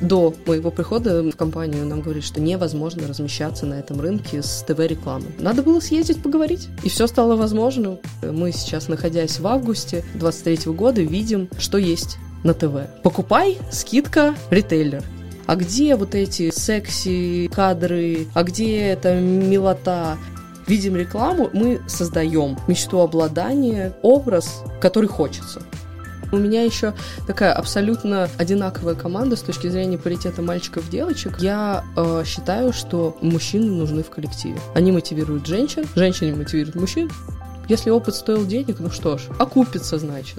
До моего прихода в компанию нам говорили, что невозможно размещаться на этом рынке с ТВ-рекламой. Надо было съездить поговорить, и все стало возможным. Мы сейчас, находясь в августе 23 года, видим, что есть на ТВ. Покупай, скидка, ритейлер. А где вот эти секси кадры? А где эта милота? Видим рекламу, мы создаем мечту обладания, образ, который хочется. У меня еще такая абсолютно одинаковая команда с точки зрения паритета мальчиков-девочек. Я э, считаю, что мужчины нужны в коллективе. Они мотивируют женщин, женщины мотивируют мужчин. Если опыт стоил денег, ну что ж, окупится, значит.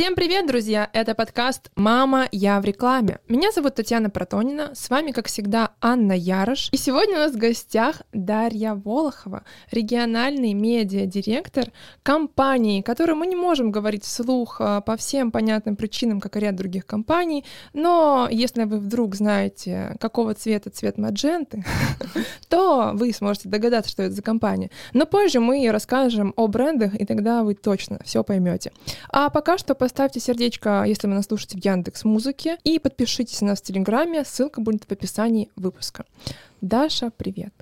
Всем привет, друзья! Это подкаст «Мама, я в рекламе». Меня зовут Татьяна Протонина, с вами, как всегда, Анна Ярош. И сегодня у нас в гостях Дарья Волохова, региональный медиа-директор компании, которую мы не можем говорить вслух а, по всем понятным причинам, как и ряд других компаний, но если вы вдруг знаете, какого цвета цвет мадженты, то вы сможете догадаться, что это за компания. Но позже мы расскажем о брендах, и тогда вы точно все поймете. А пока что поставьте сердечко, если вы нас слушаете в Яндекс Музыке, и подпишитесь на нас в Телеграме, ссылка будет в описании выпуска. Даша, привет.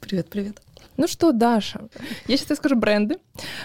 Привет, привет. Ну что, Даша, я сейчас скажу бренды,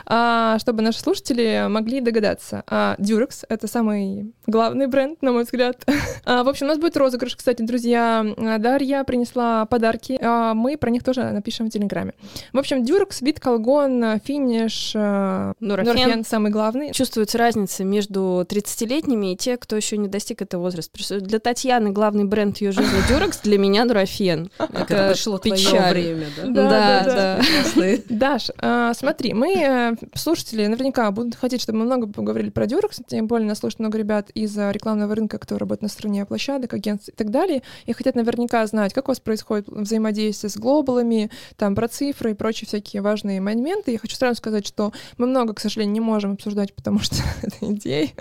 чтобы наши слушатели могли догадаться. А, Durex — это самый главный бренд, на мой взгляд. А, в общем, у нас будет розыгрыш, кстати, друзья. Дарья принесла подарки, мы про них тоже напишем в Телеграме. В общем, Durex, вид колгон, финиш, Нурофен самый главный. Чувствуется разница между 30-летними и те, кто еще не достиг этого возраста. Для Татьяны главный бренд ее жизни Durex, для меня Нурофен. Это пришло твое время, да? Да, да, Даш, а, смотри, мы, э, слушатели, наверняка будут хотеть, чтобы мы много поговорили про Дюрекс, тем более нас слушают много ребят из рекламного рынка, которые работают на стороне площадок, агентств и так далее, и хотят наверняка знать, как у вас происходит взаимодействие с глобалами, там, про цифры и прочие всякие важные моменты. Я хочу сразу сказать, что мы много, к сожалению, не можем обсуждать, потому что это идеи,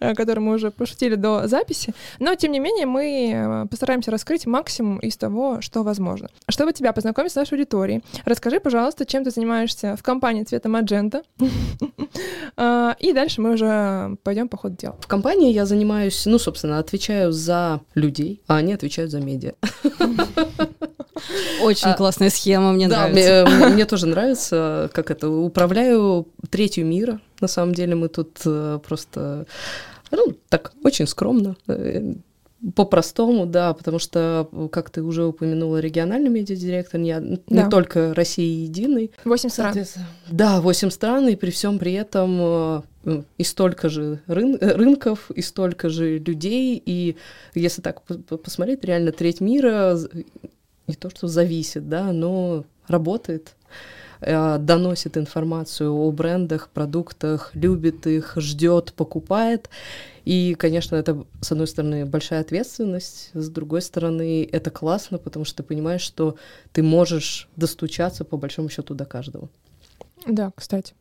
о которой мы уже пошутили до записи, но, тем не менее, мы э, постараемся раскрыть максимум из того, что возможно. Чтобы тебя познакомить с нашей аудиторией, Расскажи, пожалуйста, чем ты занимаешься в компании цвета Magenta. А, и дальше мы уже пойдем по ходу дела. В компании я занимаюсь, ну, собственно, отвечаю за людей, а они отвечают за медиа. Очень а, классная схема, мне да, нравится. Мне, мне тоже нравится, как это, управляю третью мира. На самом деле мы тут э, просто, ну, так, очень скромно э, по-простому, да, потому что, как ты уже упомянула, региональный медиадиректор, не, да. не только Россия единый. Восемь стран. Да, восемь стран, и при всем при этом э, и столько же рын рынков, и столько же людей, и если так посмотреть, реально треть мира не то что зависит, да, но работает э, доносит информацию о брендах, продуктах, любит их, ждет, покупает. И, конечно, это, с одной стороны, большая ответственность, с другой стороны, это классно, потому что ты понимаешь, что ты можешь достучаться, по большому счету, до каждого. Да, кстати.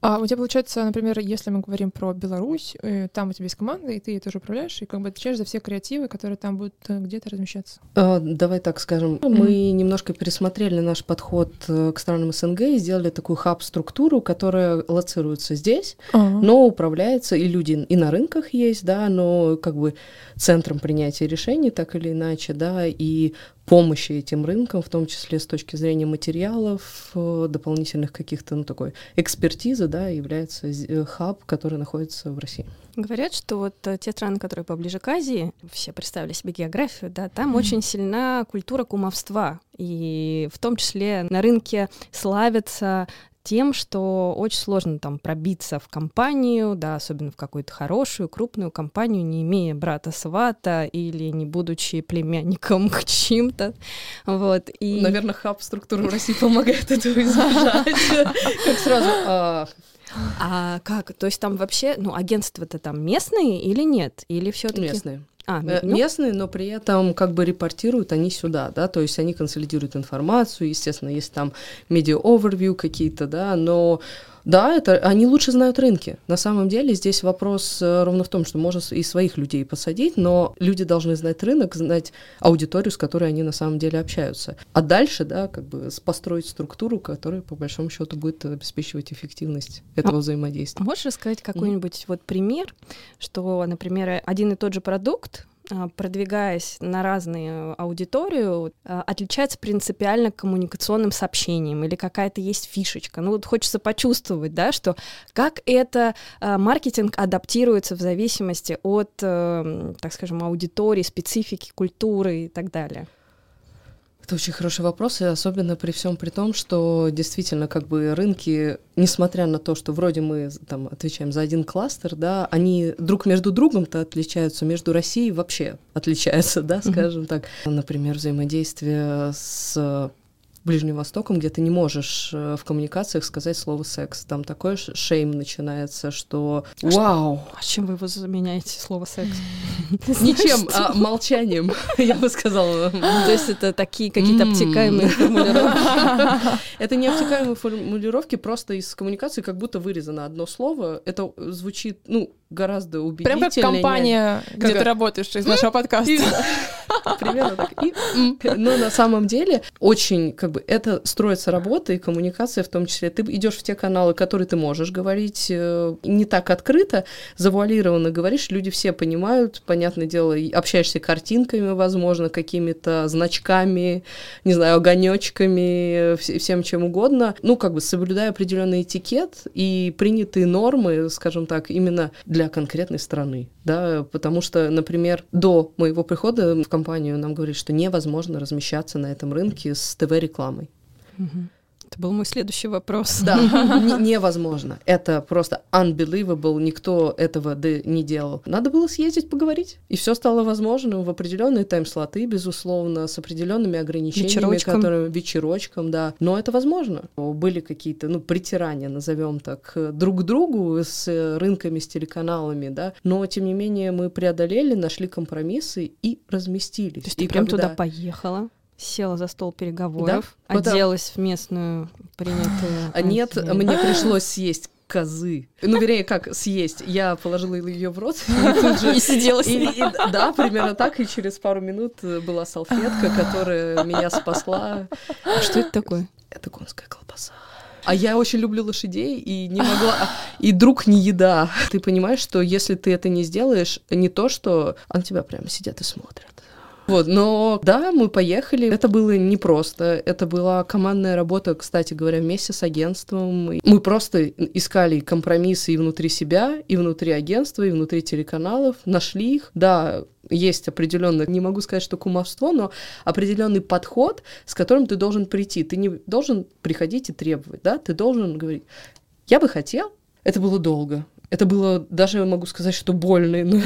А у тебя получается, например, если мы говорим про Беларусь, э, там у тебя есть команда, и ты тоже управляешь, и как бы отвечаешь за все креативы, которые там будут э, где-то размещаться. А, давай так скажем. Mm-hmm. Мы немножко пересмотрели наш подход э, к странам СНГ и сделали такую хаб-структуру, которая лоцируется здесь, uh-huh. но управляется, и люди и на рынках есть, да, но как бы центром принятия решений так или иначе, да, и помощи этим рынкам, в том числе с точки зрения материалов, дополнительных каких-то, ну, такой экспертизы, да, является э, хаб, который находится в России. Говорят, что вот э, те страны, которые поближе к Азии, все представили себе географию, да, там mm-hmm. очень сильна культура кумовства, и в том числе на рынке славятся тем, что очень сложно там пробиться в компанию, да, особенно в какую-то хорошую, крупную компанию, не имея брата-свата или не будучи племянником к чьим-то. Вот, и... Наверное, хаб структуры в России помогает этого избежать. Как сразу... А, а как? То есть там вообще, ну, агентства-то там местные или нет? Или все таки Местные. А, э, ну... Местные, но при этом как бы репортируют они сюда, да, то есть они консолидируют информацию, естественно, есть там медиа-овервью какие-то, да, но Да, это они лучше знают рынки. На самом деле здесь вопрос э, ровно в том, что можно и своих людей посадить, но люди должны знать рынок, знать аудиторию, с которой они на самом деле общаются. А дальше, да, как бы построить структуру, которая по большому счету будет обеспечивать эффективность этого а, взаимодействия. Можешь рассказать какой-нибудь mm. вот пример, что, например, один и тот же продукт продвигаясь на разные аудиторию, а, отличается принципиально коммуникационным сообщением или какая-то есть фишечка. Ну вот хочется почувствовать, да, что как это а, маркетинг адаптируется в зависимости от, э, так скажем, аудитории, специфики, культуры и так далее. Это очень хороший вопрос, и особенно при всем при том, что действительно как бы рынки, несмотря на то, что вроде мы там отвечаем за один кластер, да, они друг между другом-то отличаются, между Россией вообще отличаются, да, скажем mm-hmm. так. Например, взаимодействие с Ближним Востоком, где ты не можешь э, в коммуникациях сказать слово секс. Там такой шейм начинается, что а вау. А чем вы его заменяете слово секс? Ничем, а молчанием, я бы сказала. То есть это такие какие-то обтекаемые формулировки. Это не обтекаемые формулировки, просто из коммуникации как будто вырезано одно слово. Это звучит, ну, гораздо убедительнее. Прям как компания, где ты работаешь из нашего подкаста. Примерно так. Но на самом деле очень как бы это строится работа и коммуникация в том числе. Ты идешь в те каналы, которые ты можешь говорить э, не так открыто, завуалированно говоришь, люди все понимают, понятное дело, общаешься картинками, возможно, какими-то значками, не знаю, огонечками, всем чем угодно. Ну, как бы соблюдая определенный этикет и принятые нормы, скажем так, именно для конкретной страны, да, потому что, например, до моего прихода в компанию нам говорили, что невозможно размещаться на этом рынке с ТВ-рекламой. Угу. Это был мой следующий вопрос. Да, невозможно. Это просто unbelievable, никто этого не делал. Надо было съездить поговорить, и все стало возможным в определенные тайм-слоты, безусловно, с определенными ограничениями, вечерочком. которые вечерочком, да. Но это возможно. Были какие-то, ну, притирания, назовем так, друг к другу с рынками, с телеканалами, да. Но тем не менее мы преодолели, нашли компромиссы и разместились. То есть и ты прям когда... туда поехала? Села за стол переговоров, да? оделась в местную принятую. А нет, мне пришлось съесть козы. Ну, вернее, как съесть. Я положила ее в рот. И, сидела и, Да, примерно так. И через пару минут была салфетка, которая меня спасла. А что это такое? Это конская колбаса. А я очень люблю лошадей и не могла... И друг не еда. Ты понимаешь, что если ты это не сделаешь, не то, что... А на тебя прямо сидят и смотрят. Вот, но да, мы поехали. Это было непросто. Это была командная работа, кстати говоря, вместе с агентством. Мы просто искали компромиссы и внутри себя, и внутри агентства, и внутри телеканалов, нашли их. Да, есть определенное, не могу сказать, что кумовство, но определенный подход, с которым ты должен прийти. Ты не должен приходить и требовать, да, ты должен говорить, я бы хотел, это было долго, это было даже могу сказать, что больно.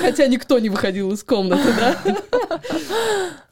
Хотя никто не выходил из комнаты, да?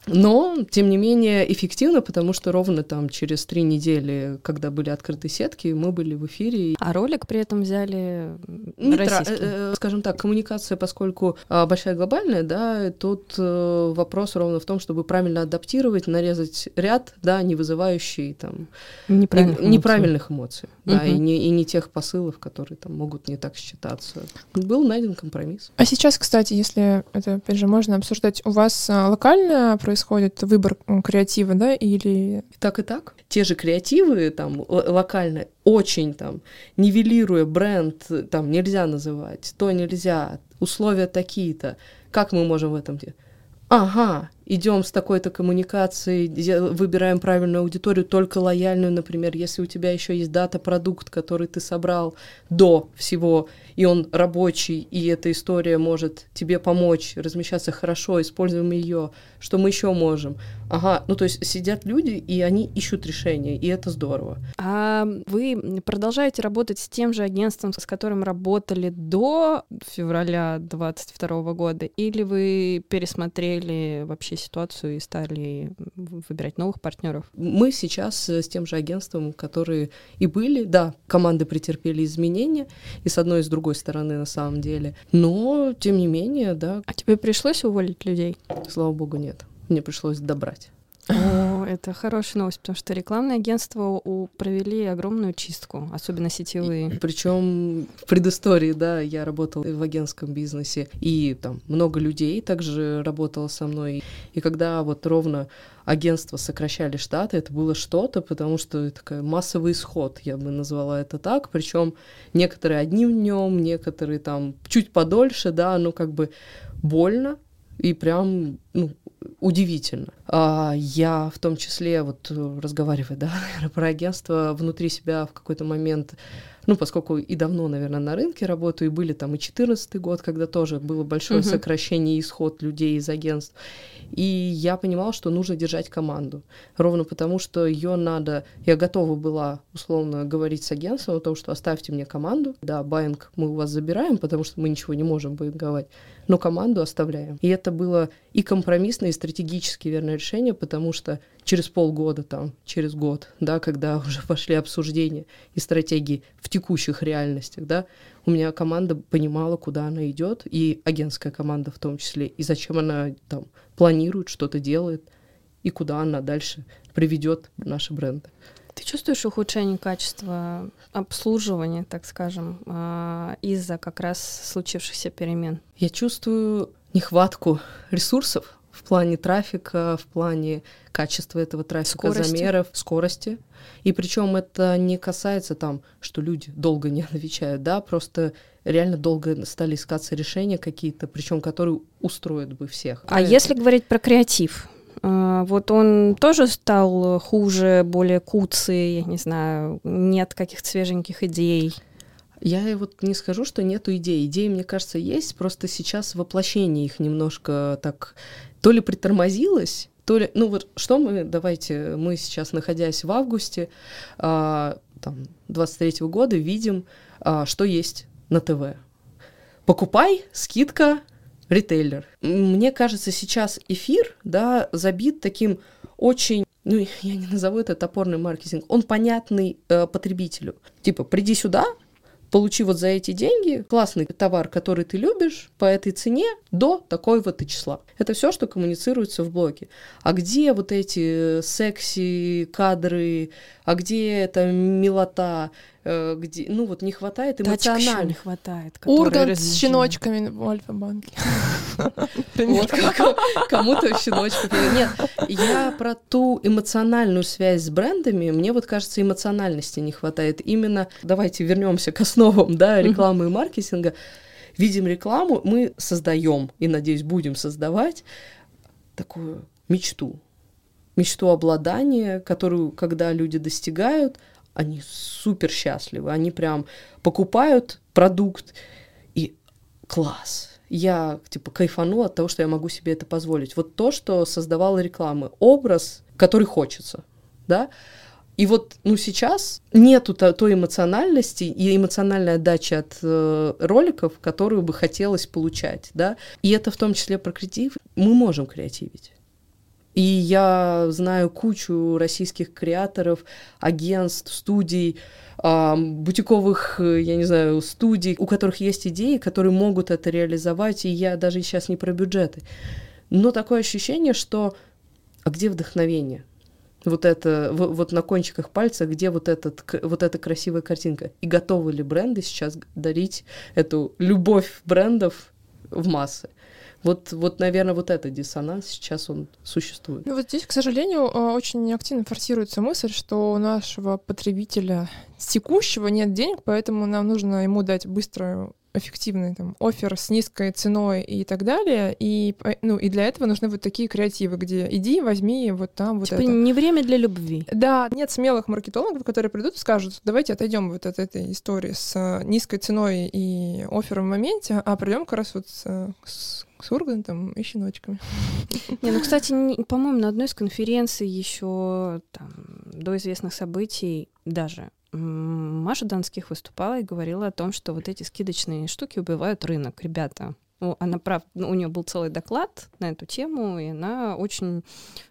Но, тем не менее, эффективно, потому что ровно там через три недели, когда были открыты сетки, мы были в эфире. А ролик при этом взяли Не российский? Тра- э, э, скажем так, коммуникация, поскольку а, большая глобальная, да, тут э, вопрос ровно в том, чтобы правильно адаптировать, нарезать ряд, да, не вызывающий там неправильных, эмоций. неправильных эмоций, угу. да, и не, и не тех посылов, которые там могут не так считаться. Был найден компромисс. А сейчас, кстати, если это, опять же, можно обсуждать, у вас локальное происходит выбор креатива, да, или... И так, и так. Те же креативы там локально, очень там, нивелируя бренд, там нельзя называть, то нельзя, условия такие-то. Как мы можем в этом делать? Ага, идем с такой-то коммуникацией, выбираем правильную аудиторию, только лояльную, например, если у тебя еще есть дата, продукт, который ты собрал до всего и он рабочий, и эта история может тебе помочь размещаться хорошо, используем ее, что мы еще можем. Ага, ну то есть сидят люди, и они ищут решения, и это здорово. А вы продолжаете работать с тем же агентством, с которым работали до февраля 22 года, или вы пересмотрели вообще ситуацию и стали выбирать новых партнеров? Мы сейчас с тем же агентством, которые и были, да, команды претерпели изменения, и с одной и с другой другой стороны на самом деле. Но, тем не менее, да. А тебе пришлось уволить людей? Слава богу, нет. Мне пришлось добрать. Это хорошая новость, потому что рекламные агентства у, провели огромную чистку, особенно сетевые. Причем в предыстории, да, я работала в агентском бизнесе, и там много людей также работало со мной. И когда вот ровно агентства сокращали штаты, это было что-то, потому что такая массовый исход, я бы назвала это так. Причем некоторые одним днем, некоторые там чуть подольше, да, ну как бы больно и прям ну, удивительно. А я в том числе, вот разговаривая, да, про агентство, внутри себя в какой-то момент ну, поскольку и давно, наверное, на рынке работаю, и были там и 14 год, когда тоже было большое uh-huh. сокращение и исход людей из агентств. И я понимала, что нужно держать команду. Ровно потому, что ее надо... Я готова была, условно, говорить с агентством о том, что оставьте мне команду. Да, байинг мы у вас забираем, потому что мы ничего не можем байинговать, но команду оставляем. И это было и компромиссное, и стратегически верное решение, потому что через полгода, там, через год, да, когда уже пошли обсуждения и стратегии в текущих реальностях, да, у меня команда понимала, куда она идет, и агентская команда в том числе, и зачем она там планирует, что-то делает, и куда она дальше приведет наши бренды. Ты чувствуешь ухудшение качества обслуживания, так скажем, а, из-за как раз случившихся перемен? Я чувствую нехватку ресурсов в плане трафика, в плане качества этого трафика, скорости. замеров, скорости. И причем это не касается там, что люди долго не отвечают, да, просто реально долго стали искаться решения какие-то, причем которые устроят бы всех. А это... если говорить про креатив, вот он тоже стал хуже, более куцый, я не знаю, нет каких-то свеженьких идей. Я вот не скажу, что нету идей. Идеи, мне кажется, есть, просто сейчас воплощение их немножко так то ли притормозилось, то ли... Ну вот что мы, давайте, мы сейчас, находясь в августе а, там, 23 года, видим, а, что есть на ТВ. Покупай, скидка, ритейлер. Мне кажется, сейчас эфир, да, забит таким очень ну, я не назову это топорный маркетинг, он понятный э, потребителю. Типа, приди сюда, получи вот за эти деньги классный товар, который ты любишь, по этой цене до такой-то числа. Это все, что коммуницируется в блоге. А где вот эти секси кадры, а где эта милота, Э, где, ну вот не хватает эмоционально. не хватает. Ургант с щеночками в Альфа-банке. Вот кому-то щеночков. Нет, я про ту эмоциональную связь с брендами, мне вот кажется, эмоциональности не хватает. Именно, давайте вернемся к основам, да, рекламы и маркетинга. Видим рекламу, мы создаем и, надеюсь, будем создавать такую мечту, мечту обладания, которую, когда люди достигают, они супер счастливы, они прям покупают продукт и класс. Я типа кайфану от того, что я могу себе это позволить. Вот то, что создавала рекламы, образ, который хочется, да. И вот, ну, сейчас нету то, той эмоциональности и эмоциональной отдачи от э, роликов, которую бы хотелось получать, да. И это в том числе про креатив. Мы можем креативить. И я знаю кучу российских креаторов, агентств, студий, э, бутиковых, я не знаю, студий, у которых есть идеи, которые могут это реализовать, и я даже сейчас не про бюджеты. Но такое ощущение, что а где вдохновение? Вот это, вот на кончиках пальца, где вот, этот, вот эта красивая картинка? И готовы ли бренды сейчас дарить эту любовь брендов в массы? Вот, вот, наверное, вот этот диссонанс сейчас он существует. Ну вот здесь, к сожалению, а, очень активно форсируется мысль, что у нашего потребителя текущего нет денег, поэтому нам нужно ему дать быструю эффективный там офер с низкой ценой и так далее. И, ну, и для этого нужны вот такие креативы, где иди, возьми вот там вот типа это. не время для любви. Да, нет смелых маркетологов, которые придут и скажут, давайте отойдем вот от этой истории с э, низкой ценой и оффером в моменте, а придем как раз вот с, с с Ургантом и щеночками. Не, ну, кстати, по-моему, на одной из конференций еще там, до известных событий даже Маша Донских выступала и говорила о том, что вот эти скидочные штуки убивают рынок, ребята. Ну, она прав, ну, у нее был целый доклад на эту тему, и она очень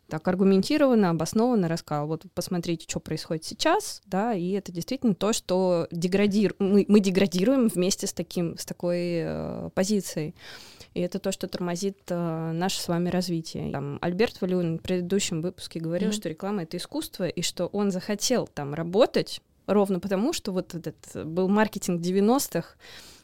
так аргументированно, обоснованно рассказала. Вот посмотрите, что происходит сейчас, да, и это действительно то, что деградир... мы, мы деградируем вместе с таким, с такой э, позицией. и это то, что тормозит э, наше с вами развитие. Там, Альберт Валюн в предыдущем выпуске говорил, mm-hmm. что реклама — это искусство, и что он захотел там работать ровно потому, что вот этот был маркетинг 90-х,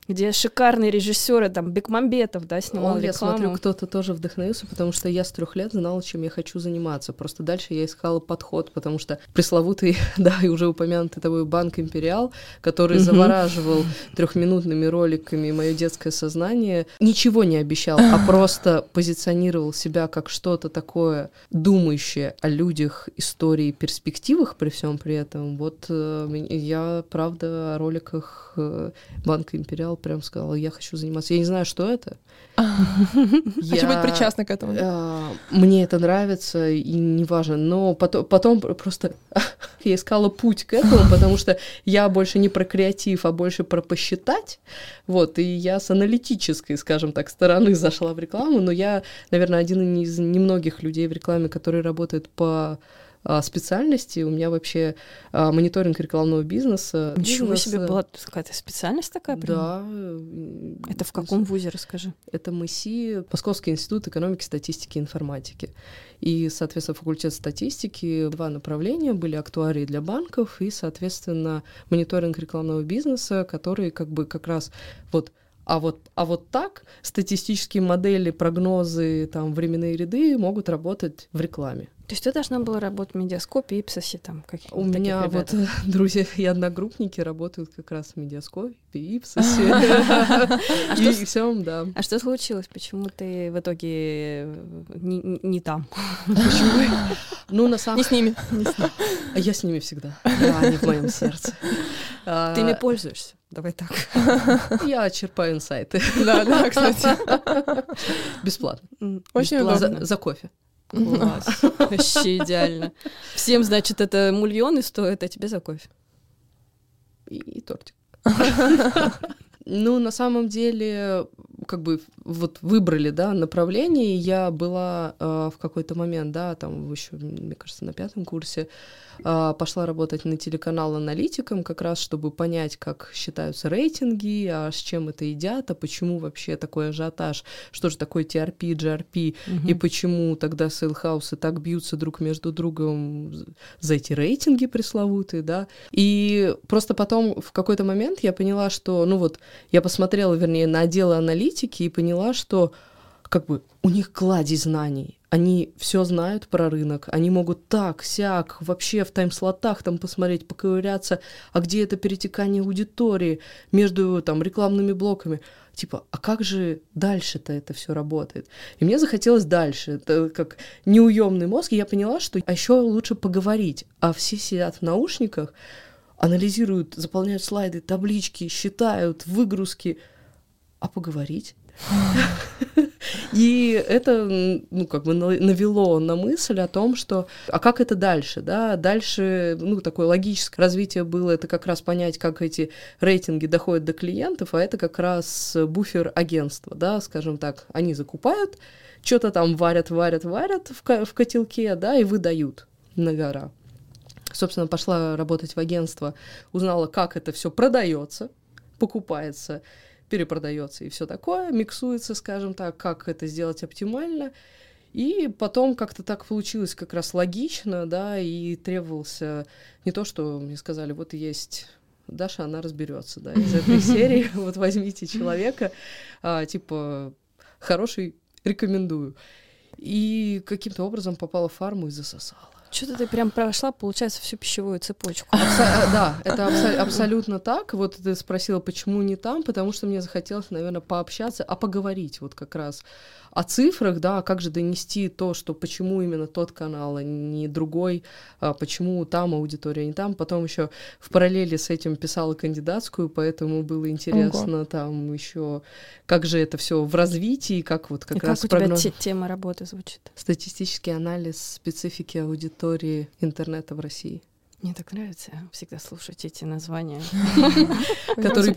где шикарные режиссеры, там, Бекмамбетов, да, снимал О, рекламу. Я смотрю, кто-то тоже вдохновился, потому что я с трех лет знала, чем я хочу заниматься. Просто дальше я искала подход, потому что пресловутый, да, и уже упомянутый тобой Банк Империал, который завораживал трехминутными роликами мое детское сознание, ничего не обещал, а просто позиционировал себя как что-то такое думающее о людях, истории, перспективах при всем при этом. Вот э, я, правда, о роликах э, Банка Империал прям сказала, я хочу заниматься. Я не знаю, что это. Хочу быть причастна к этому. А, мне это нравится, и неважно. Но потом, просто я искала путь к этому, потому что я больше не про креатив, а больше про посчитать. Вот, и я с аналитической, скажем так, стороны зашла в рекламу, но я, наверное, один из немногих людей в рекламе, которые работают по а, специальности. У меня вообще а, мониторинг рекламного бизнеса. Ничего бизнес, себе, была какая-то специальность такая? Прям? Да. Это в каком вузе, расскажи? Это МСИ, Московский институт экономики, статистики и информатики. И, соответственно, факультет статистики, два направления были актуарии для банков и, соответственно, мониторинг рекламного бизнеса, который как бы как раз вот а вот, а вот так статистические модели, прогнозы, там, временные ряды могут работать в рекламе. То есть ты должна была работать в медиаскопе, Ипсосе, там, каких У меня вот друзья и одногруппники работают как раз в медиаскопе, Ипсосе. И всем, да. А что случилось? Почему ты в итоге не там? Почему? Ну, на самом... Не с ними. Я с ними всегда. Они в моем сердце. Ты ими пользуешься? Давай так. Я черпаю инсайты. Да, да, кстати. Бесплатно. Очень удобно. За кофе. Класс. Вообще идеально. Всем, значит, это мульоны стоит, а тебе за кофе. И, и тортик. Ну, на самом деле, как бы вот выбрали, да, направление, и я была э, в какой-то момент, да, там еще, мне кажется, на пятом курсе, э, пошла работать на телеканал аналитиком, как раз, чтобы понять, как считаются рейтинги, а с чем это едят, а почему вообще такой ажиотаж, что же такое TRP, GRP, угу. и почему тогда сейлхаусы так бьются друг между другом за эти рейтинги пресловутые, да. И просто потом в какой-то момент я поняла, что, ну вот, я посмотрела, вернее, на отделы аналитики и поняла, что как бы у них кладезь знаний. Они все знают про рынок, они могут так, сяк, вообще в тайм-слотах там посмотреть, поковыряться, а где это перетекание аудитории между там рекламными блоками. Типа, а как же дальше-то это все работает? И мне захотелось дальше. Это как неуемный мозг, и я поняла, что а еще лучше поговорить. А все сидят в наушниках, анализируют, заполняют слайды, таблички, считают выгрузки, а поговорить. И это, ну, как бы навело на мысль о том, что, а как это дальше, да? Дальше, ну, такое логическое развитие было, это как раз понять, как эти рейтинги доходят до клиентов, а это как раз буфер агентства, да, скажем так. Они закупают, что-то там варят, варят, варят в, в котелке, да, и выдают на гора. Собственно, пошла работать в агентство, узнала, как это все продается, покупается, перепродается и все такое, миксуется, скажем так, как это сделать оптимально. И потом как-то так получилось как раз логично, да, и требовался не то, что мне сказали, вот есть Даша, она разберется, да, из этой серии, вот возьмите человека, а, типа, хороший, рекомендую. И каким-то образом попала в фарму и засосала. Что-то ты прям прошла, получается, всю пищевую цепочку. Абсо- да, это абсо- абсолютно так. Вот ты спросила, почему не там, потому что мне захотелось, наверное, пообщаться, а поговорить вот как раз о цифрах, да, как же донести то, что почему именно тот канал, а не другой, а почему там аудитория, не там. Потом еще в параллели с этим писала кандидатскую, поэтому было интересно Ого. там еще, как же это все в развитии, как вот как И раз как у прогноз... тебя тема работы звучит? Статистический анализ специфики аудитории интернета в России. Мне так нравится всегда слушать эти названия. Которые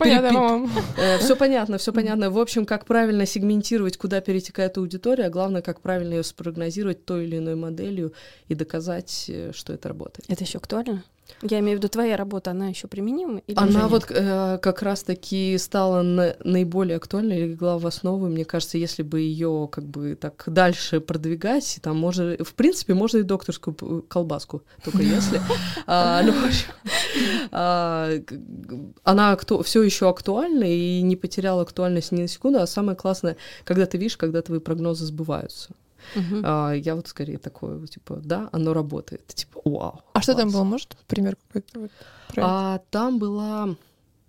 Все понятно, все понятно. В общем, как правильно сегментировать, куда перетекает аудитория, а главное, как правильно ее спрогнозировать той или иной моделью и доказать, э, что это работает. Это еще актуально? Я имею в виду, твоя работа, она еще применима? Или она вот э, как раз-таки стала на- наиболее актуальной, легла в основу. Мне кажется, если бы ее как бы так дальше продвигать, там можно, в принципе, можно и докторскую колбаску, только если. А, ну, а, Она все еще актуальна и не потеряла актуальность ни на секунду. А самое классное, когда ты видишь, когда твои прогнозы сбываются. Мгм. А, Я вот скорее такое, типа, да, оно работает. Типа, вау. А что там класс. было, может, пример какой-то? Вот? А там была,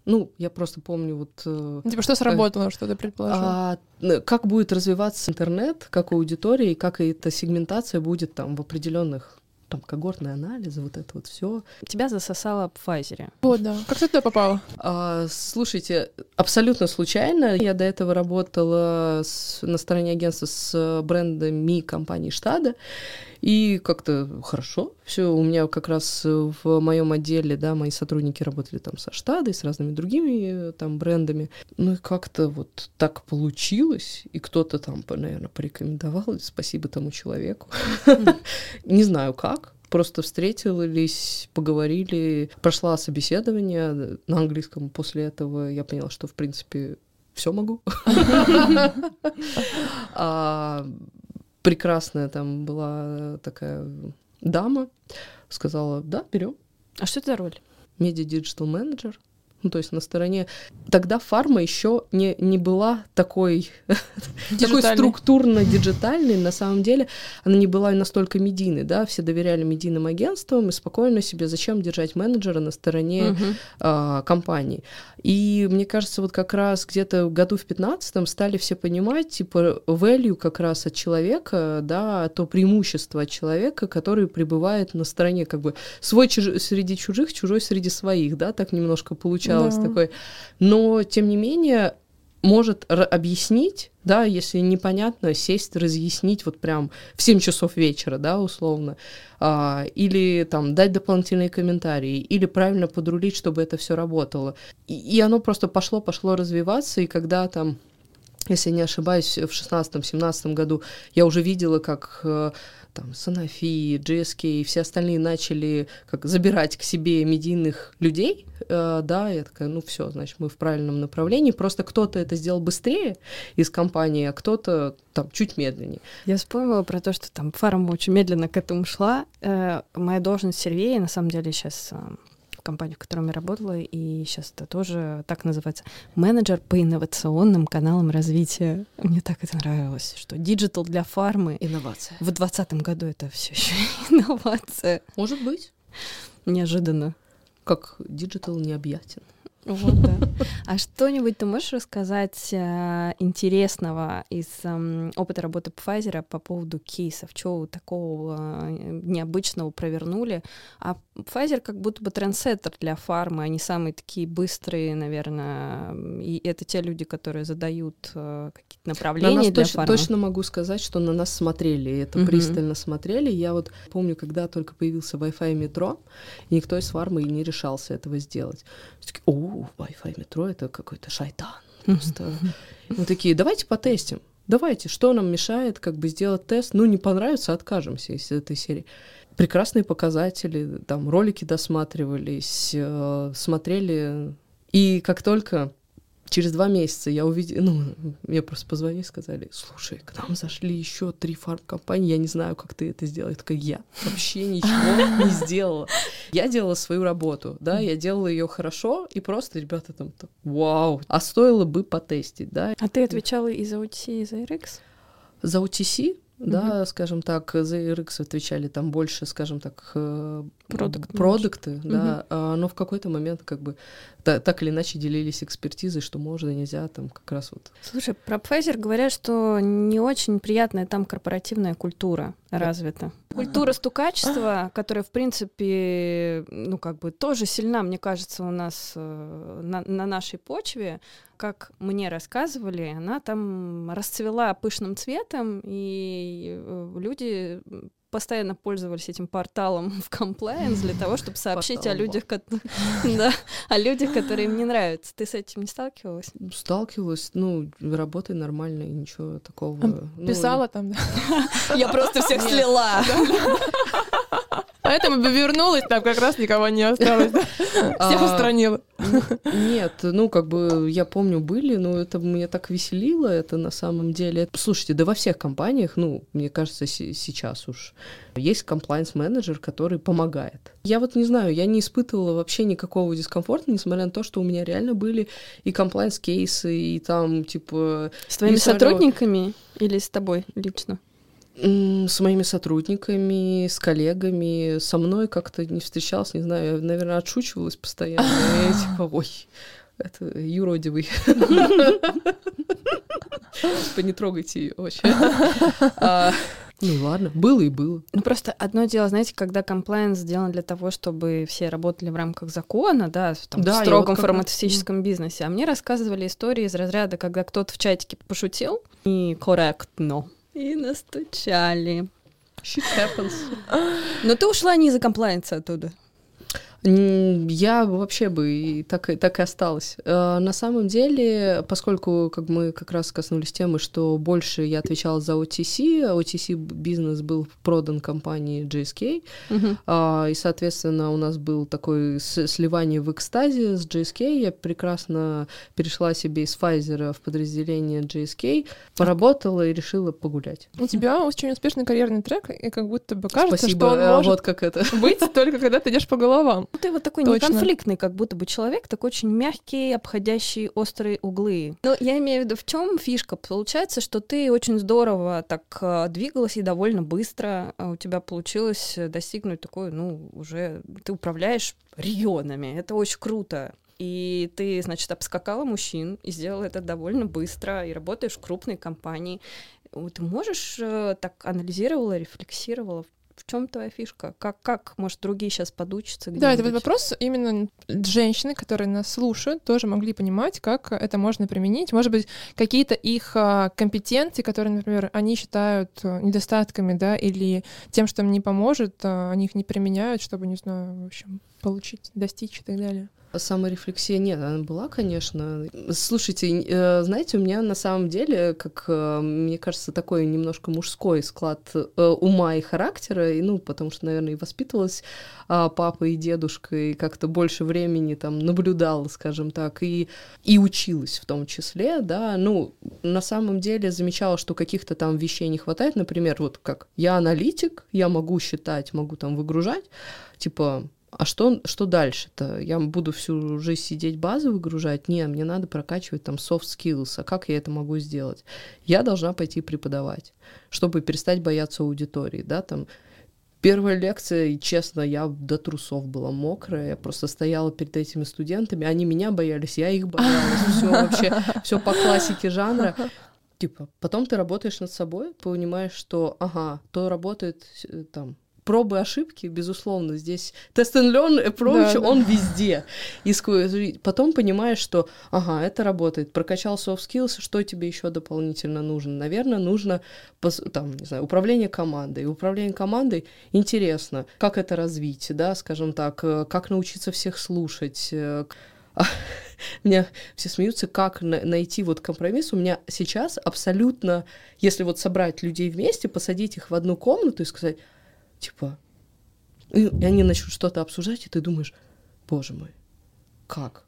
ну, я просто помню вот э, Ну, Типа, что сработало, что ты предположил? а, как будет развиваться интернет, как аудитория, и как эта сегментация будет там в определенных там когортные анализы, вот это вот все. Тебя засосало в Pfizer. Вот, да. Как ты туда попала? А, слушайте, абсолютно случайно. Я до этого работала с- на стороне агентства с брендами компании Штада. И как-то хорошо. Все, у меня как раз в моем отделе, да, мои сотрудники работали там со Штадой, с разными другими э, там брендами. Ну и как-то вот так получилось, и кто-то там, наверное, порекомендовал, спасибо тому человеку. Не знаю как, просто встретились, поговорили, прошла собеседование на английском. После этого я поняла, что, в принципе, все могу. Прекрасная там была такая дама, сказала, да, берем. А что это за роль? Медиа-digital менеджер. Ну, то есть на стороне... Тогда фарма еще не, не была такой, такой структурно-диджитальной. На самом деле она не была настолько медийной, да, все доверяли медийным агентствам и спокойно себе, зачем держать менеджера на стороне Мгм. а, компаний. И мне кажется, вот как раз где-то году в 15 стали все понимать, типа, value как раз от человека, да, то преимущество от человека, который пребывает на стороне, как бы, свой чуж- среди чужих, чужой среди своих, да, так немножко получалось Да. такой. Но, тем не менее, может объяснить, да, если непонятно, сесть, разъяснить вот прям в 7 часов вечера, да, условно, а, или там дать дополнительные комментарии, или правильно подрулить, чтобы это все работало. И, и оно просто пошло, пошло развиваться, и когда там если не ошибаюсь, в 16-17 году я уже видела, как э, там Sanofi, GSK и все остальные начали как забирать к себе медийных людей, э, да, я такая, ну все, значит, мы в правильном направлении, просто кто-то это сделал быстрее из компании, а кто-то там чуть медленнее. Я вспомнила про то, что там фарма очень медленно к этому шла. Э, моя должность Сервея, на самом деле, сейчас компании, в которой я работала, и сейчас это тоже так называется, менеджер по инновационным каналам развития. Мне так это нравилось, что digital для фармы. Инновация. В 2020 году это все еще инновация. Может быть. Неожиданно. Как digital необъятен. Вот, да. А что-нибудь ты можешь рассказать э, интересного из эм, опыта работы Pfizer по поводу кейсов? Чего такого э, необычного провернули? А Pfizer как будто бы трендсеттер для фармы. Они самые такие быстрые, наверное. И это те люди, которые задают э, какие-то На направления нас для точно, фармы. точно могу сказать, что на нас смотрели, это Мгм. пристально смотрели. Я вот помню, когда только появился Wi-Fi метро, никто из фармы и не решался этого сделать. Все такие, о, Wi-Fi метро это какой-то шайтан. Просто. Мы такие, давайте потестим. Давайте, что нам мешает как бы сделать тест? Ну, не понравится, откажемся из этой серии. Прекрасные показатели, там ролики досматривались, э, смотрели. И как только через два месяца я увидела, ну, мне просто позвонили, сказали, слушай, к нам зашли еще три фармкомпании, я не знаю, как ты это сделал. Я такая, я вообще ничего не сделала. Я делала свою работу, да, я делала ее хорошо, и просто ребята там, так, вау, а стоило бы потестить, да. А ты отвечала и за OTC, и за RX? За OTC, да, скажем так, за RX отвечали там больше, скажем так, э, Продукт продукты, да, а, но в какой-то момент как бы та- так или иначе делились экспертизой, что можно, нельзя, там как раз вот. Слушай, про Pfizer говорят, что не очень приятная там корпоративная культура развита. Культура стукачества, которая, в принципе, ну, как бы тоже сильна, мне кажется, у нас э, на, на нашей почве. Как мне рассказывали, она там расцвела пышным цветом, и э, люди постоянно пользовались этим порталом в комплайенс для того, чтобы сообщить о людях, о людях, которые им не нравятся. Ты с этим не сталкивалась? сталкивалась, ну, работай нормально, и ничего такого. Ну, Писала там, да? Я просто всех слила. Поэтому бы вернулась, там как раз никого не осталось. да? Всех А, устранила. Нет, ну, как бы, я помню, были, но это меня так веселило, это на самом деле. Слушайте, да во всех компаниях, ну, мне кажется, се- сейчас уж есть комплайнс-менеджер, который помогает. Я вот не знаю, я не испытывала вообще никакого дискомфорта, несмотря на то, что у меня реально были и комплайнс-кейсы, и там, типа, С твоими сотрудниками или с тобой лично? С моими сотрудниками, с коллегами, со мной как-то не встречалась, не знаю, я, наверное, отшучивалась постоянно. Я типа, ой, это юродивый. Типа, не трогайте ее вообще. А, Ну ладно, было и было. Ну, просто одно дело, знаете, когда комплайенс сделан для того, чтобы все работали в рамках закона, да, в там, Да, в строгом вот фармацевтическом бизнесе. А мне рассказывали истории из разряда, когда кто-то в чатике пошутил, и корректно, и настучали. Shit happens. Но ты ушла не из-за комплайенса оттуда. Я вообще бы и так, и так и осталась. Э, На самом деле, поскольку как мы как раз коснулись темы, что больше я отвечала за OTC, OTC бизнес был продан компании GSK, а, и, соответственно, у нас был такой с- сливание в экстазе с GSK. Я прекрасно перешла себе из Pfizer в подразделение GSK, поработала и решила погулять. У тебя очень успешный карьерный трек, и как будто бы кажется, Спасибо, что он э, может вот как это. быть только когда ты идешь по головам. Ну, ты вот такой Точно. неконфликтный, как будто бы человек, такой очень мягкий, обходящий острые углы. Но я имею в виду, в чем фишка? Получается, что ты очень здорово так э, двигалась и довольно быстро э, у тебя получилось э, достигнуть такой, ну, уже ты управляешь регионами. Это очень круто. И ты, значит, обскакала мужчин и сделала это довольно быстро, и работаешь в крупной компании. Ты можешь э, так анализировала, рефлексировала, в чем твоя фишка? Как, как, может, другие сейчас подучатся Да, это вот вопрос именно женщины, которые нас слушают, тоже могли понимать, как это можно применить. Может быть, какие-то их а, компетенции, которые, например, они считают а, недостатками, да, или тем, что им не поможет, а, они их не применяют, чтобы, не знаю, в общем, получить, достичь и так далее. Саморефлексия нет, она была, конечно. Слушайте, э, знаете, у меня на самом деле, как э, мне кажется, такой немножко мужской склад э, ума и характера, и, ну, потому что, наверное, и воспитывалась а, папой и дедушкой, и как-то больше времени там наблюдала, скажем так, и, и училась в том числе, да, ну, на самом деле замечала, что каких-то там вещей не хватает, например, вот как я аналитик, я могу считать, могу там выгружать, типа, а что, что дальше-то? Я буду всю жизнь сидеть базы выгружать? Не, мне надо прокачивать там soft skills. А как я это могу сделать? Я должна пойти преподавать, чтобы перестать бояться аудитории, да, там. Первая лекция, и честно, я до трусов была мокрая, я просто стояла перед этими студентами, они меня боялись, я их боялась, все вообще, все по классике жанра. Типа, потом ты работаешь над собой, понимаешь, что, ага, то работает э, там пробы ошибки, безусловно, здесь test and learn approach, Да, да. он везде. И потом понимаешь, что, ага, это работает, прокачал soft skills, что тебе еще дополнительно нужно? Наверное, нужно, там, не знаю, управление командой. Управление командой интересно, как это развить, да, скажем так, э, как научиться всех слушать, э, меня все смеются, как на- найти вот компромисс. У меня сейчас абсолютно, если вот собрать людей вместе, посадить их в одну комнату и сказать, типа, и, они начнут что-то обсуждать, и ты думаешь, боже мой, как?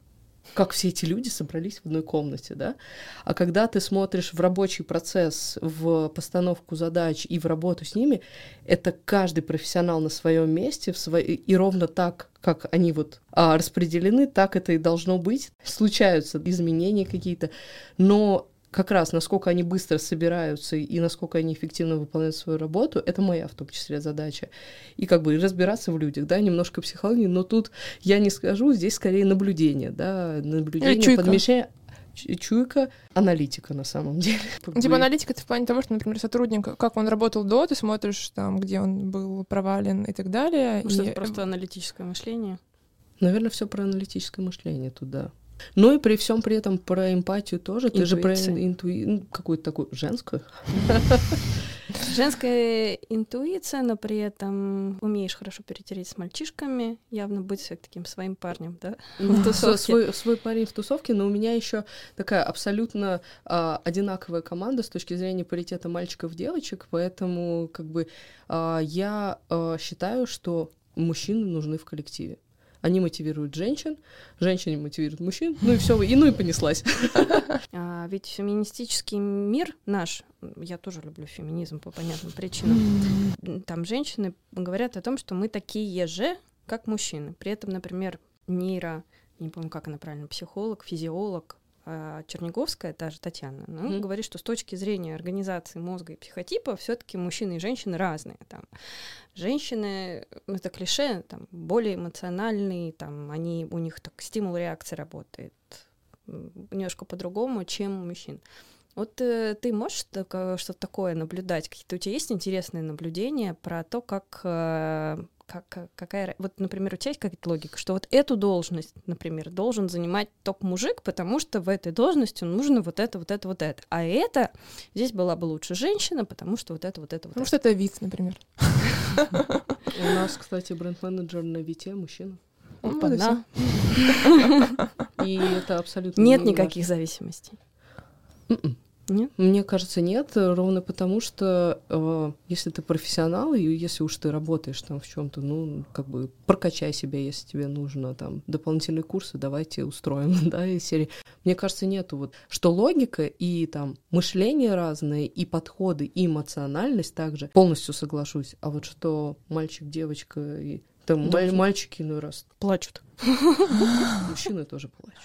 Как все эти люди собрались в одной комнате, да? А когда ты смотришь в рабочий процесс, в постановку задач и в работу с ними, это каждый профессионал на своем месте, в сво- и ровно так, как они вот а, распределены, так это и должно быть. Случаются изменения какие-то, но как раз насколько они быстро собираются и насколько они эффективно выполняют свою работу, это моя в том числе задача. И как бы разбираться в людях, да, немножко психологии, но тут я не скажу, здесь скорее наблюдение, да, наблюдение, чуйка. подмещение, чу- чуйка, аналитика на самом деле. Типа аналитика это в плане того, что, например, сотрудник, как он работал до, ты смотришь там, где он был провален и так далее. Может, и- это просто аналитическое мышление? Наверное, все про аналитическое мышление туда. Ну и при всем при этом про эмпатию тоже. Ты же про Интуиция. интуи... ну, какую-то такую женскую. Женская интуиция, но при этом умеешь хорошо перетереть с мальчишками, явно быть таким своим парнем, да? В тусовке. Свой, свой парень в тусовке, но у меня еще такая абсолютно а, одинаковая команда с точки зрения паритета мальчиков-девочек, поэтому как бы а, я а, считаю, что мужчины нужны в коллективе. Они мотивируют женщин, женщины мотивируют мужчин, ну и все, и ну и понеслась. А, ведь феминистический мир наш, я тоже люблю феминизм по понятным причинам, там женщины говорят о том, что мы такие же, как мужчины. При этом, например, нейро, не помню, как она правильно, психолог, физиолог, Черниговская, та же Татьяна, ну, mm. говорит, что с точки зрения организации мозга и психотипа все-таки мужчины и женщины разные. Там. Женщины, это клише, там, более эмоциональные, там, они, у них так стимул реакции работает немножко по-другому, чем у мужчин. Вот э, ты можешь так, что-то такое наблюдать? Какие-то у тебя есть интересные наблюдения про то, как э, как, какая... Вот, например, у тебя есть какая-то логика, что вот эту должность, например, должен занимать топ-мужик, потому что в этой должности нужно вот это, вот это, вот это. А это здесь была бы лучше женщина, потому что вот это, вот это, вот потому это. Потому что это вид, например. У нас, кстати, бренд-менеджер на Вите мужчина. Опа-на. И это абсолютно Нет никаких зависимостей. М-м. Нет? Мне кажется, нет, ровно потому что э, если ты профессионал, и если уж ты работаешь там в чем-то, ну, как бы прокачай себя, если тебе нужно там дополнительные курсы, давайте устроим, да, из серии. Мне кажется, нету вот, что логика и там мышление разное, и подходы, и эмоциональность также, полностью соглашусь, а вот что мальчик, девочка и там Должен. мальчики иной раз плачут. Мужчины тоже плачут.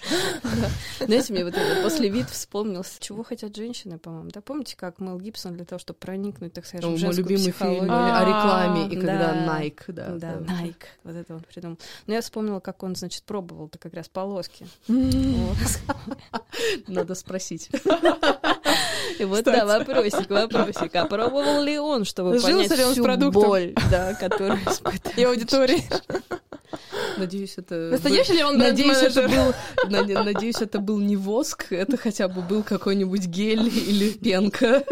Знаете, мне вот это после вид вспомнился, чего хотят женщины, по-моему. Да, помните, как Мэл Гибсон для того, чтобы проникнуть, так сказать, в женскую любимый фильм о рекламе, и когда Nike, да. Да, Nike, вот это он придумал. Но я вспомнила, как он, значит, пробовал-то как раз полоски. Надо спросить. И вот, да, вопросик, вопросик. А пробовал ли он, чтобы понять всю боль, да, которую испытывает? И аудитории. Надеюсь, это... Настоящий ли он надеюсь, это был, надеюсь, это был не воск, это хотя бы был какой-нибудь гель или пенка.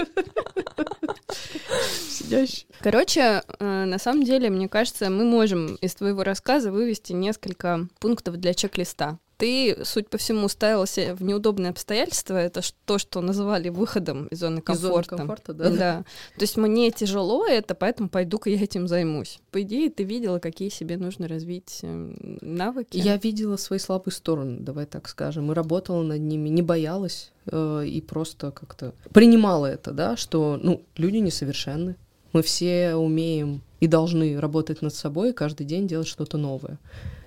Сидящий. Короче, э, на самом деле, мне кажется, мы можем из твоего рассказа вывести несколько пунктов для чек-листа ты, суть по всему, ставился в неудобные обстоятельства. Это то, что называли выходом из зоны комфорта. Из зоны комфорта, да? Да. То есть мне тяжело это, поэтому пойду-ка я этим займусь. По идее, ты видела, какие себе нужно развить эм, навыки. Я видела свои слабые стороны, давай так скажем, и работала над ними, не боялась э, и просто как-то принимала это, да, что, ну, люди несовершенны. Мы все умеем и должны работать над собой и каждый день делать что-то новое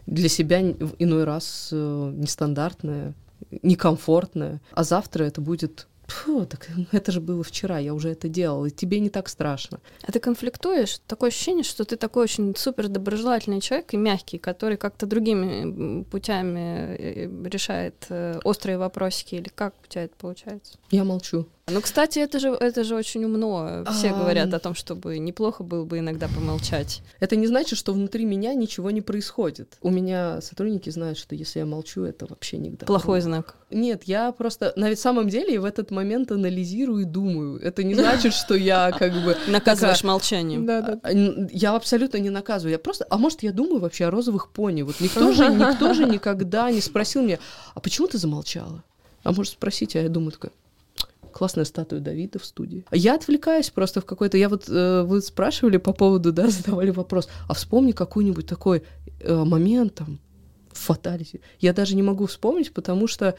для себя иной раз э, нестандартное, некомфортное, а завтра это будет Фу, так это же было вчера, я уже это делала, и тебе не так страшно. А ты конфликтуешь? Такое ощущение, что ты такой очень супер доброжелательный человек и мягкий, который как-то другими путями э, решает э, острые вопросики, или как у тебя это получается? Я молчу. Ну, кстати, это же, это же очень умно. Все а... говорят о том, чтобы неплохо было бы иногда помолчать. Это не значит, что внутри меня ничего не происходит. У меня сотрудники знают, что если я молчу, это вообще никогда. Плохой знак. Нет, я просто на самом деле в этот момент анализирую и думаю. Это не значит, что я как бы... Наказываешь молчанием. Да, да. Я абсолютно не наказываю. Я просто... А может, я думаю вообще о розовых пони. Вот никто же, никто же никогда не спросил меня, а почему ты замолчала? А может спросить, а я думаю такая, классная статуя Давида в студии. Я отвлекаюсь просто в какой-то... Я вот... Э, вы спрашивали по поводу, да, задавали вопрос, а вспомни какой-нибудь такой э, момент там фаталити. Я даже не могу вспомнить, потому что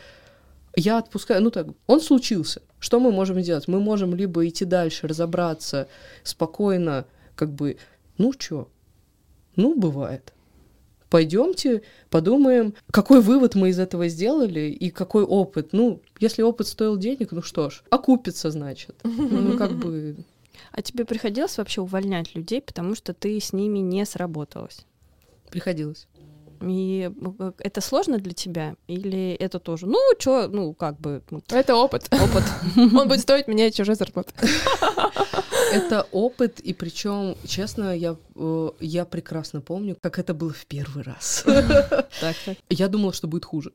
я отпускаю... Ну так, он случился. Что мы можем сделать? Мы можем либо идти дальше, разобраться спокойно, как бы, ну чё, ну бывает пойдемте подумаем, какой вывод мы из этого сделали и какой опыт. Ну, если опыт стоил денег, ну что ж, окупится, значит. Ну, как бы... А тебе приходилось вообще увольнять людей, потому что ты с ними не сработалась? Приходилось. И э, это сложно для тебя? Или это тоже? Ну, что, ну, как бы... Ну, это опыт. Опыт. Он будет стоить мне чужой зарплаты. Это опыт, и причем, честно, я, э, я прекрасно помню, как это было в первый раз. Так, так. Я думала, что будет хуже.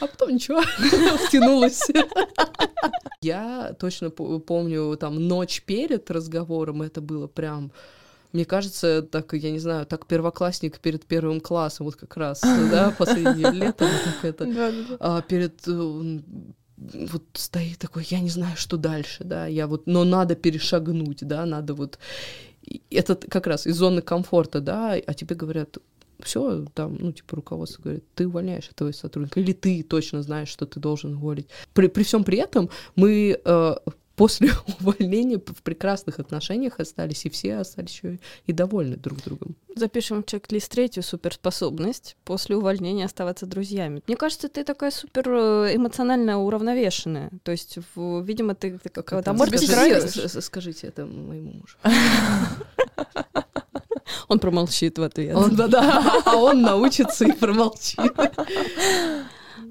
А потом ничего, втянулась. Я точно помню, там, ночь перед разговором, это было прям мне кажется, так, я не знаю, так первоклассник перед первым классом, вот как раз, да, последнее лето, вот это, а, перед э, вот стоит такой, я не знаю, что дальше, да, я вот, но надо перешагнуть, да, надо вот это как раз из зоны комфорта, да, а тебе говорят, все, там, ну, типа, руководство говорит, ты увольняешь этого сотрудника, или ты точно знаешь, что ты должен уволить. При, при всем при этом мы э, после увольнения в прекрасных отношениях остались, и все остались еще и довольны друг другом. Запишем в чек-лист третью суперспособность после увольнения оставаться друзьями. Мне кажется, ты такая супер э, эмоционально уравновешенная. То есть, в, видимо, ты, ты как то скажите, скажите это моему мужу. Он промолчит в ответ. Он, да, да, а он научится и промолчит.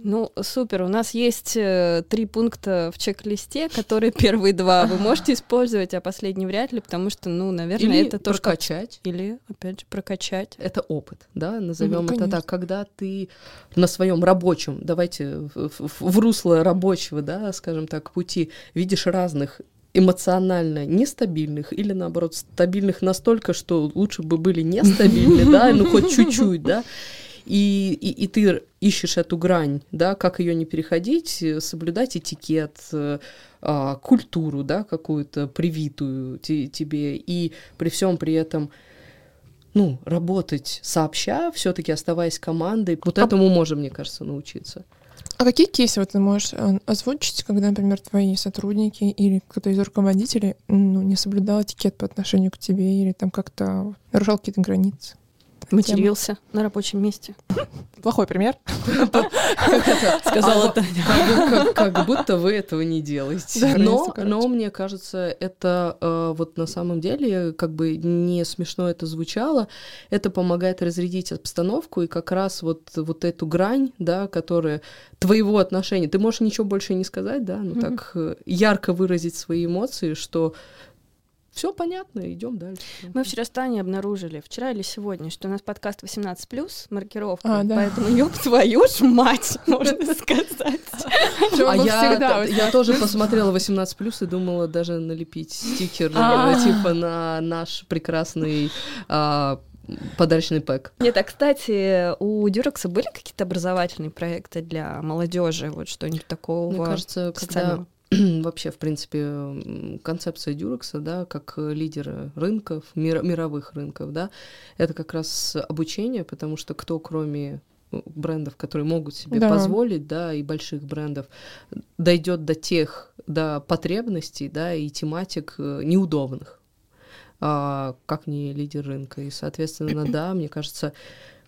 Ну, супер. У нас есть э, три пункта в чек-листе, которые первые два вы можете использовать, а последний вряд ли, потому что, ну, наверное, Или это тоже... прокачать. Или, опять же, прокачать. Это опыт, да, назовем ну, это так. Когда ты на своем рабочем, давайте в, в, в русло рабочего, да, скажем так, пути, видишь разных эмоционально нестабильных или, наоборот, стабильных настолько, что лучше бы были нестабильны, да, ну хоть чуть-чуть, да, и, и, и ты ищешь эту грань, да, как ее не переходить, соблюдать этикет, а, культуру, да, какую-то привитую тебе, и при всем при этом ну, работать сообща, все-таки оставаясь командой. Вот а... этому можем, мне кажется, научиться. А какие кейсы вот ты можешь э, озвучить, когда, например, твои сотрудники или кто-то из руководителей ну, не соблюдал этикет по отношению к тебе или там как-то нарушал какие-то границы? Матерился тема. на рабочем месте. Плохой пример. Сказала Таня. Как будто вы этого не делаете. Но мне кажется, это э, вот на самом деле, как бы не смешно это звучало, это помогает разрядить обстановку и как раз вот вот эту грань, да, которая твоего отношения, ты можешь ничего больше не сказать, да, но так э, ярко выразить свои эмоции, что все понятно, идем дальше. Мы вчера с Таней обнаружили, вчера или сегодня, что у нас подкаст 18 плюс маркировка, а, да. поэтому ёб твою ж мать, можно сказать. А я, я тоже посмотрела 18 плюс и думала даже налепить стикер а. типа на наш прекрасный а, подарочный пэк. Нет, а кстати, у Дюрекса были какие-то образовательные проекты для молодежи, вот что-нибудь такого? Мне кажется, когда вообще, в принципе, концепция Дюрекса, да, как лидера рынков, мир, мировых рынков, да, это как раз обучение, потому что кто, кроме ну, брендов, которые могут себе да. позволить, да, и больших брендов, дойдет до тех, до потребностей, да, и тематик э, неудобных, а, как не лидер рынка. И, соответственно, да, мне кажется,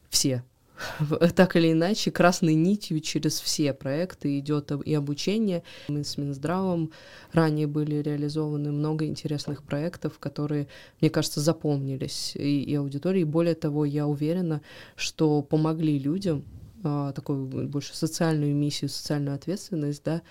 все так или иначе красной нитью через все проекты идет и обучение. Мы с Минздравом ранее были реализованы много интересных проектов, которые, мне кажется, запомнились и, и аудитории. Более того, я уверена, что помогли людям а, такую больше социальную миссию, социальную ответственность, да,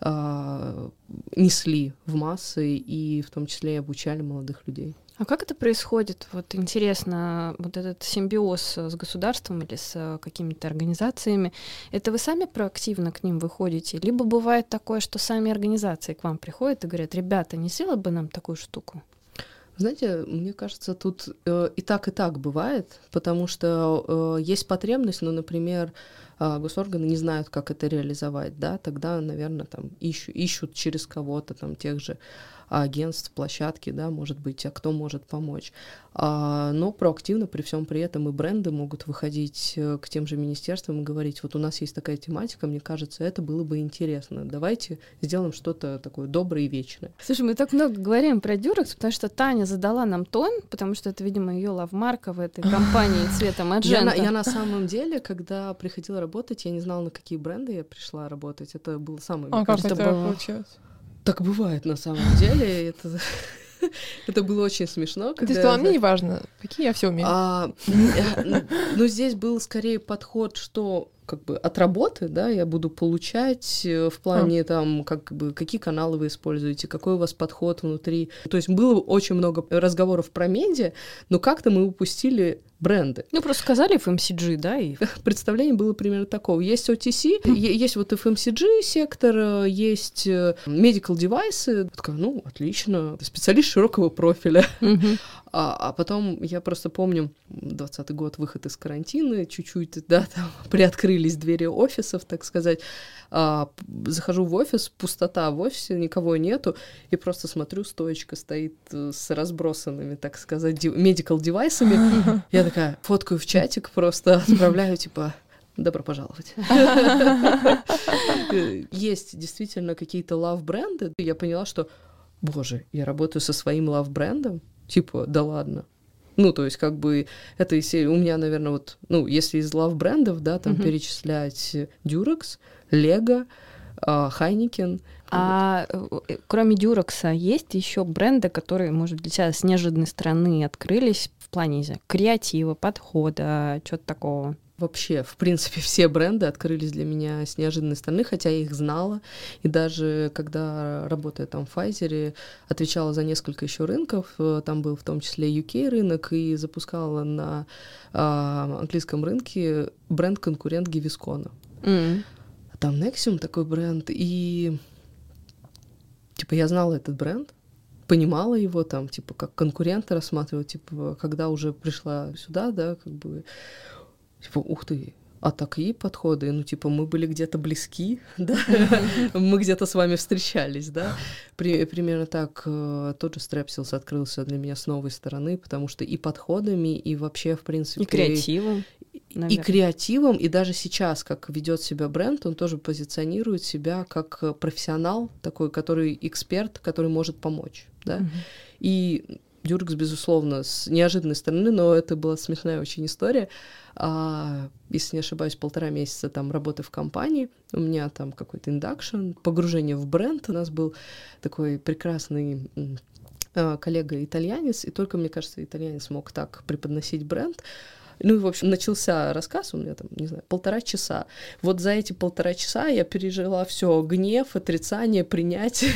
а, несли в массы и в том числе и обучали молодых людей. А как это происходит? Вот интересно, вот этот симбиоз с государством или с какими-то организациями, это вы сами проактивно к ним выходите? Либо бывает такое, что сами организации к вам приходят и говорят, ребята, не сделай бы нам такую штуку? Знаете, мне кажется, тут э, и так, и так бывает, потому что э, есть потребность, ну, например, э, госорганы не знают, как это реализовать, да, тогда, наверное, там ищут, ищут через кого-то, там, тех же агентств, площадки, да, может быть, а кто может помочь. А, но проактивно при всем при этом и бренды могут выходить э, к тем же министерствам и говорить, вот у нас есть такая тематика, мне кажется, это было бы интересно. Давайте сделаем что-то такое доброе и вечное. Слушай, мы так много говорим про Дюрекс, потому что Таня задала нам тон, потому что это, видимо, ее лавмарка в этой компании цвета Маджента. Я, я на самом деле, когда приходила работать, я не знала, на какие бренды я пришла работать. Это был самый... А как это получилось? Так бывает на самом деле. Это, это было очень смешно. Когда Ты сказала, мне не важно, какие я все умею. А, но ну, здесь был скорее подход, что как бы от работы, да, я буду получать э, в плане а. там, как бы, какие каналы вы используете, какой у вас подход внутри. То есть было очень много разговоров про медиа, но как-то мы упустили бренды. Ну, просто сказали FMCG, да? И... Представление было примерно такого. Есть OTC, есть вот FMCG сектор, э, есть э, medical девайсы. Такая, ну, отлично, специалист широкого профиля. А, а потом я просто помню, 20 год, выход из карантина, чуть-чуть, да, там приоткрылись двери офисов, так сказать. А, захожу в офис, пустота в офисе, никого нету, и просто смотрю, стоечка стоит э, с разбросанными, так сказать, медикал девайсами. Я такая фоткаю в чатик, просто отправляю, типа, добро пожаловать. Есть действительно какие-то лав-бренды. Я поняла, что, боже, я работаю со своим лав-брендом. Типа, да ладно. Ну, то есть, как бы, это из у меня, наверное, вот, ну, если из лав-брендов, да, там перечислять Durex, Lego, Хайникен. А вот. Э, кроме Дюрекса есть еще бренды, которые, может, для тебя с неожиданной стороны открылись в плане, не знаю, креатива, подхода, чего-то такого? Вообще, в принципе, все бренды открылись для меня с неожиданной стороны, хотя я их знала. И даже когда, работая там в Pfizer, отвечала за несколько еще рынков, э, там был в том числе UK рынок, и запускала на а, английском рынке бренд-конкурент Гивискона. Mm. Там Nexium такой бренд, и типа я знала этот бренд, понимала его там, типа, как конкурента рассматривала, типа, когда уже пришла сюда, да, как бы Типа, ух ты, а такие подходы, ну, типа, мы были где-то близки, да, мы где-то с вами встречались, да, При, примерно так э, тот же Strepsils открылся для меня с новой стороны, потому что и подходами, и вообще, в принципе... И креативом. Наверное. И креативом, и даже сейчас, как ведет себя бренд, он тоже позиционирует себя как профессионал такой, который эксперт, который может помочь, да. Mm-hmm. И Дюркс, безусловно, с неожиданной стороны, но это была смешная очень история. А, если не ошибаюсь, полтора месяца там работы в компании, у меня там какой-то induction, погружение в бренд. У нас был такой прекрасный а, коллега-итальянец, и только, мне кажется, итальянец мог так преподносить бренд. Ну и, в общем, начался рассказ у меня там, не знаю, полтора часа. Вот за эти полтора часа я пережила все гнев, отрицание, принятие,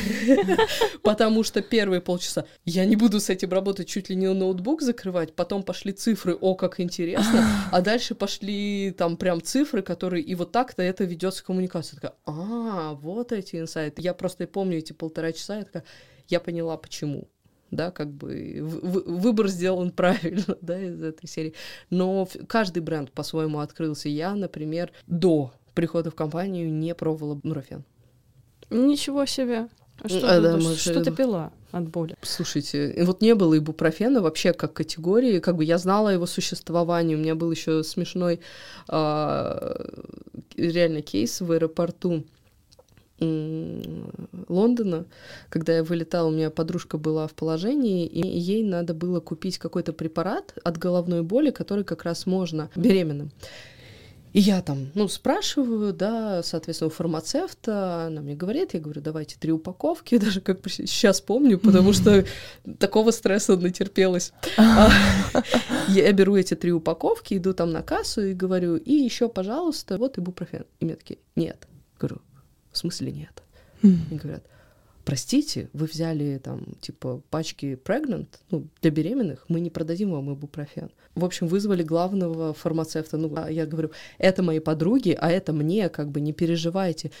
потому что первые полчаса я не буду с этим работать, чуть ли не ноутбук закрывать, потом пошли цифры, о, как интересно, а дальше пошли там прям цифры, которые и вот так-то это ведется коммуникация. Такая, а, вот эти инсайты. Я просто помню эти полтора часа, я такая, я поняла, почему да, как бы выбор сделан правильно, да, из этой серии. Но каждый бренд по-своему открылся. Я, например, до прихода в компанию не пробовала нурофен. Ничего себе. А что, а, да, может... что ты пила от боли? Слушайте, вот не было ибупрофена вообще как категории, как бы я знала о его существовании, у меня был еще смешной а, реально кейс в аэропорту Лондона, когда я вылетала, у меня подружка была в положении, и ей надо было купить какой-то препарат от головной боли, который как раз можно беременным. И я там, ну, спрашиваю, да, соответственно, у фармацевта, она мне говорит, я говорю, давайте три упаковки, даже как сейчас помню, потому что такого стресса натерпелась. Я беру эти три упаковки, иду там на кассу и говорю, и еще, пожалуйста, вот ибупрофен. И мне такие, нет. Говорю, в смысле нет? Mm. И говорят, простите, вы взяли там, типа, пачки pregnant, ну, для беременных, мы не продадим вам ибупрофен. В общем, вызвали главного фармацевта. Ну, а я говорю, это мои подруги, а это мне, как бы, не переживайте.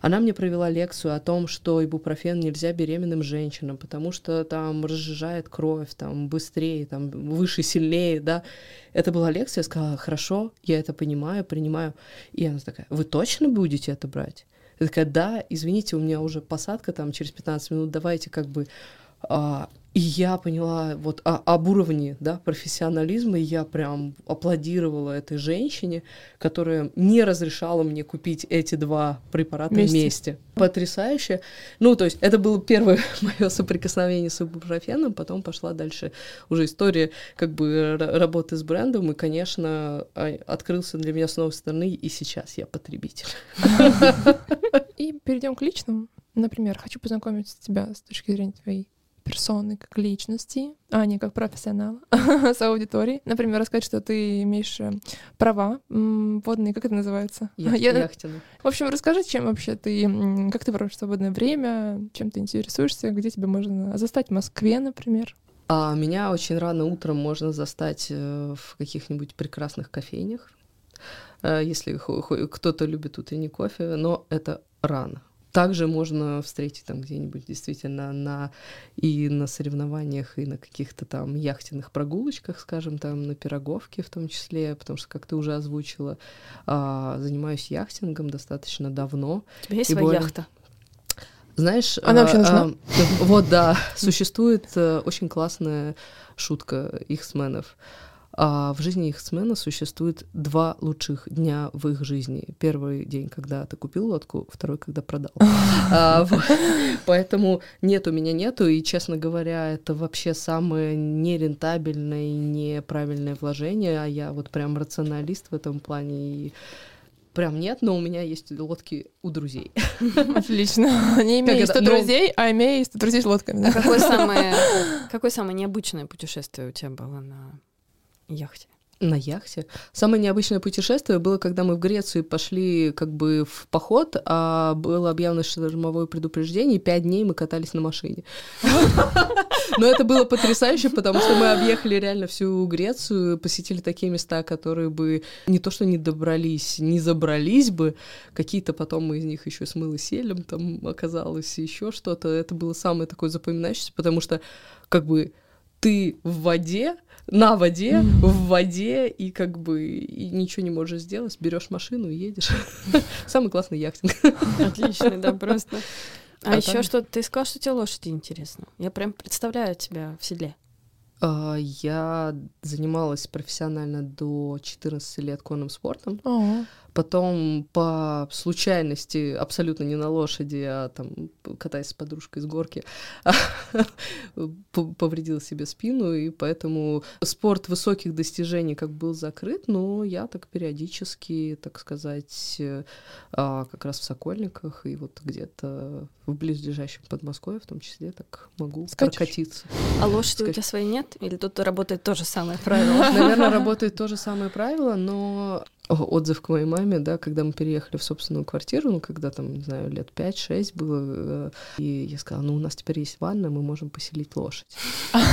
Она мне провела лекцию о том, что ибупрофен нельзя беременным женщинам, потому что там разжижает кровь, там быстрее, там выше, сильнее, да. Это была лекция, я сказала, хорошо, я это понимаю, принимаю. И она такая, вы точно будете это брать? Я такая, да, извините, у меня уже посадка там через 15 минут, давайте как бы... А, и я поняла вот о, об уровне да, профессионализма, и я прям аплодировала этой женщине, которая не разрешала мне купить эти два препарата вместе. вместе. Потрясающе. Ну, то есть это было первое мое соприкосновение с ибупрофеном, потом пошла дальше уже история как бы работы с брендом, и, конечно, а, открылся для меня с новой стороны, и сейчас я потребитель. И перейдем к личному. Например, хочу познакомить тебя с точки зрения твоей персоны как личности, а не как профессионала с аудиторией. Например, рассказать, что ты имеешь э, права водные, как это называется? Я... В общем, расскажи, чем вообще ты, как ты проводишь свободное время, чем ты интересуешься, где тебя можно застать в Москве, например. А меня очень рано утром можно застать э, в каких-нибудь прекрасных кофейнях, э, если кто-то любит утренний кофе, но это рано также можно встретить там где-нибудь действительно на и на соревнованиях, и на каких-то там яхтенных прогулочках, скажем, там на пироговке в том числе, потому что, как ты уже озвучила, а, занимаюсь яхтингом достаточно давно. У тебя есть своя более... яхта? Знаешь, она а, вообще нужна? А, вот да, существует а, очень классная шутка их сменов. А в жизни их смена существует два лучших дня в их жизни. Первый день, когда ты купил лодку, второй, когда продал. А, поэтому нет, у меня нету, и, честно говоря, это вообще самое нерентабельное и неправильное вложение, а я вот прям рационалист в этом плане, и прям нет, но у меня есть лодки у друзей. Отлично. Не имею 100 друзей, а имею 100 друзей с лодками. А какое самое необычное путешествие у тебя было на яхте. На яхте. Самое необычное путешествие было, когда мы в Грецию пошли как бы в поход, а было объявлено штормовое предупреждение, и пять дней мы катались на машине. Но это было потрясающе, потому что мы объехали реально всю Грецию, посетили такие места, которые бы не то что не добрались, не забрались бы, какие-то потом мы из них еще смыло селем, там оказалось еще что-то. Это было самое такое запоминающееся, потому что как бы ты в воде, на воде, в воде, и как бы и ничего не можешь сделать, берешь машину и едешь. Самый классный яхтинг. Отличный, да, просто. А, а еще что ты сказал, что тебе лошади интересно. Я прям представляю тебя в седле. А, я занималась профессионально до 14 лет конным спортом. Потом по случайности, абсолютно не на лошади, а там катаясь с подружкой с горки, повредил себе спину, и поэтому спорт высоких достижений как был закрыт, но я так периодически, так сказать, а, как раз в Сокольниках и вот где-то в близлежащем Подмосковье в том числе так могу Скачешь. прокатиться. А лошади Скач... у тебя своей нет? Или тут работает то же самое правило? Наверное, работает то же самое правило, но отзыв к моей маме, да, когда мы переехали в собственную квартиру, ну, когда там, не знаю, лет 5-6 было, э, и я сказала, ну, у нас теперь есть ванна, мы можем поселить лошадь.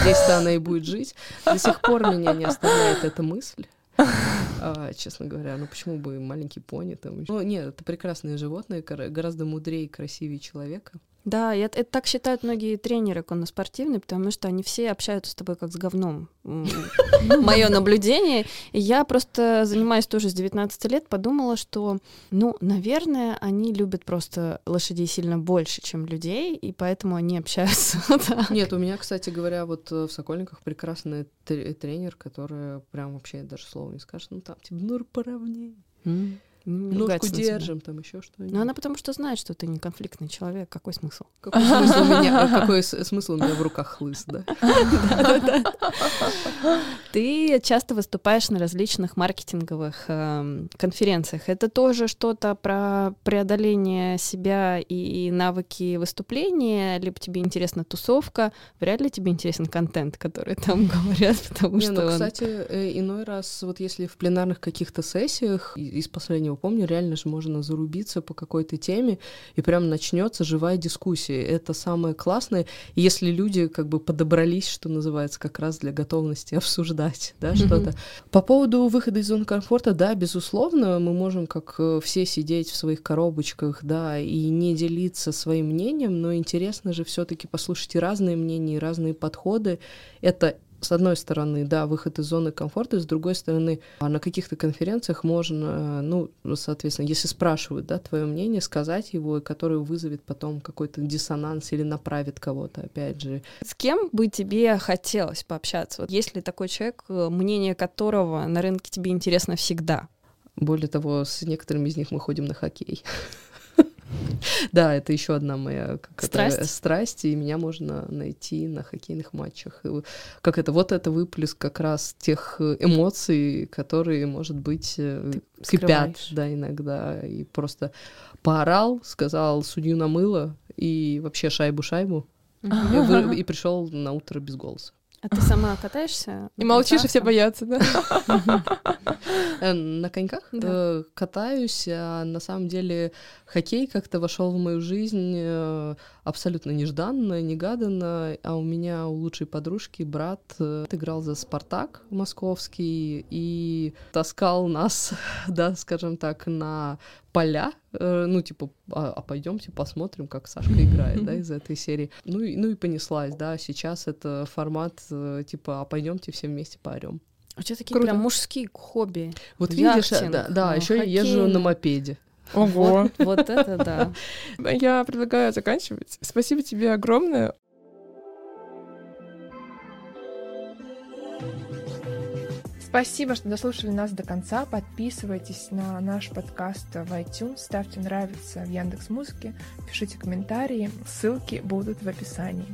Здесь-то она и будет жить. До сих пор меня не оставляет эта мысль. А, честно говоря, ну почему бы маленький пони там? Ну нет, это прекрасные животные, гораздо мудрее и красивее человека. Да, это, это так считают многие тренеры конноспортивные, потому что они все общаются с тобой как с говном. Мое наблюдение. я просто занимаюсь тоже с 19 лет, подумала, что, ну, наверное, они любят просто лошадей сильно больше, чем людей, и поэтому они общаются. Нет, у меня, кстати говоря, вот э, в Сокольниках прекрасный тренер, который прям вообще даже слова не скажет, ну там, типа, ну, поровнее. Ножку держим, там еще что-нибудь. Но она потому что знает, что ты не конфликтный человек. Какой смысл? Какой смысл у меня, какой смысл у меня в руках хлыст, да? Ты часто выступаешь на различных маркетинговых эм, конференциях. Это тоже что-то про преодоление себя и навыки выступления, либо тебе интересна тусовка? Вряд ли тебе интересен контент, который там говорят, потому что... Ну, кстати, э, иной раз, вот если в пленарных каких-то сессиях из последнего его помню, реально же можно зарубиться по какой-то теме, и прям начнется живая дискуссия. Это самое классное, если люди как бы подобрались, что называется, как раз для готовности обсуждать, да, что-то. По поводу выхода из зоны комфорта, да, безусловно, мы можем как э, все сидеть в своих коробочках, да, и не делиться своим мнением, но интересно же все таки послушать и разные мнения, и разные подходы. Это с одной стороны, да, выход из зоны комфорта, с другой стороны, а на каких-то конференциях можно, ну, соответственно, если спрашивают, да, твое мнение, сказать его, который вызовет потом какой-то диссонанс или направит кого-то, опять же. С кем бы тебе хотелось пообщаться? Вот есть ли такой человек, э, мнение которого на рынке тебе интересно всегда? Более того, с некоторыми из них мы ходим на хоккей. Да, это еще одна моя страсть. страсть, и меня можно найти на хоккейных матчах. Как это, вот это выплеск как раз тех э, эмоций, которые, может быть, э, Ты кипят, да, иногда, и просто поорал, сказал судью намыло, и вообще шайбу-шайбу, и, и пришел на утро без голоса. А ты сама катаешься? И молчишь, и все боятся, да? Э, на коньках э, катаюсь, а на самом деле хоккей как-то вошел в мою жизнь э, абсолютно нежданно, негаданно. А у меня у лучшей подружки брат играл за Спартак московский и таскал нас, да, скажем так, на поля, э, ну, типа, а, а пойдемте посмотрим, как Сашка играет, да, из этой серии. Ну и, ну и понеслась, да, сейчас это формат, э, типа, а пойдемте все вместе поорем. У тебя такие Круто. прям мужские хобби. Вот видишь, э, да, да ну, еще я езжу на мопеде. Ого. Вот, вот это да. Я предлагаю заканчивать. Спасибо тебе огромное. Спасибо, что дослушали нас до конца. Подписывайтесь на наш подкаст в iTunes, ставьте нравится в Яндекс Музыке, пишите комментарии, ссылки будут в описании.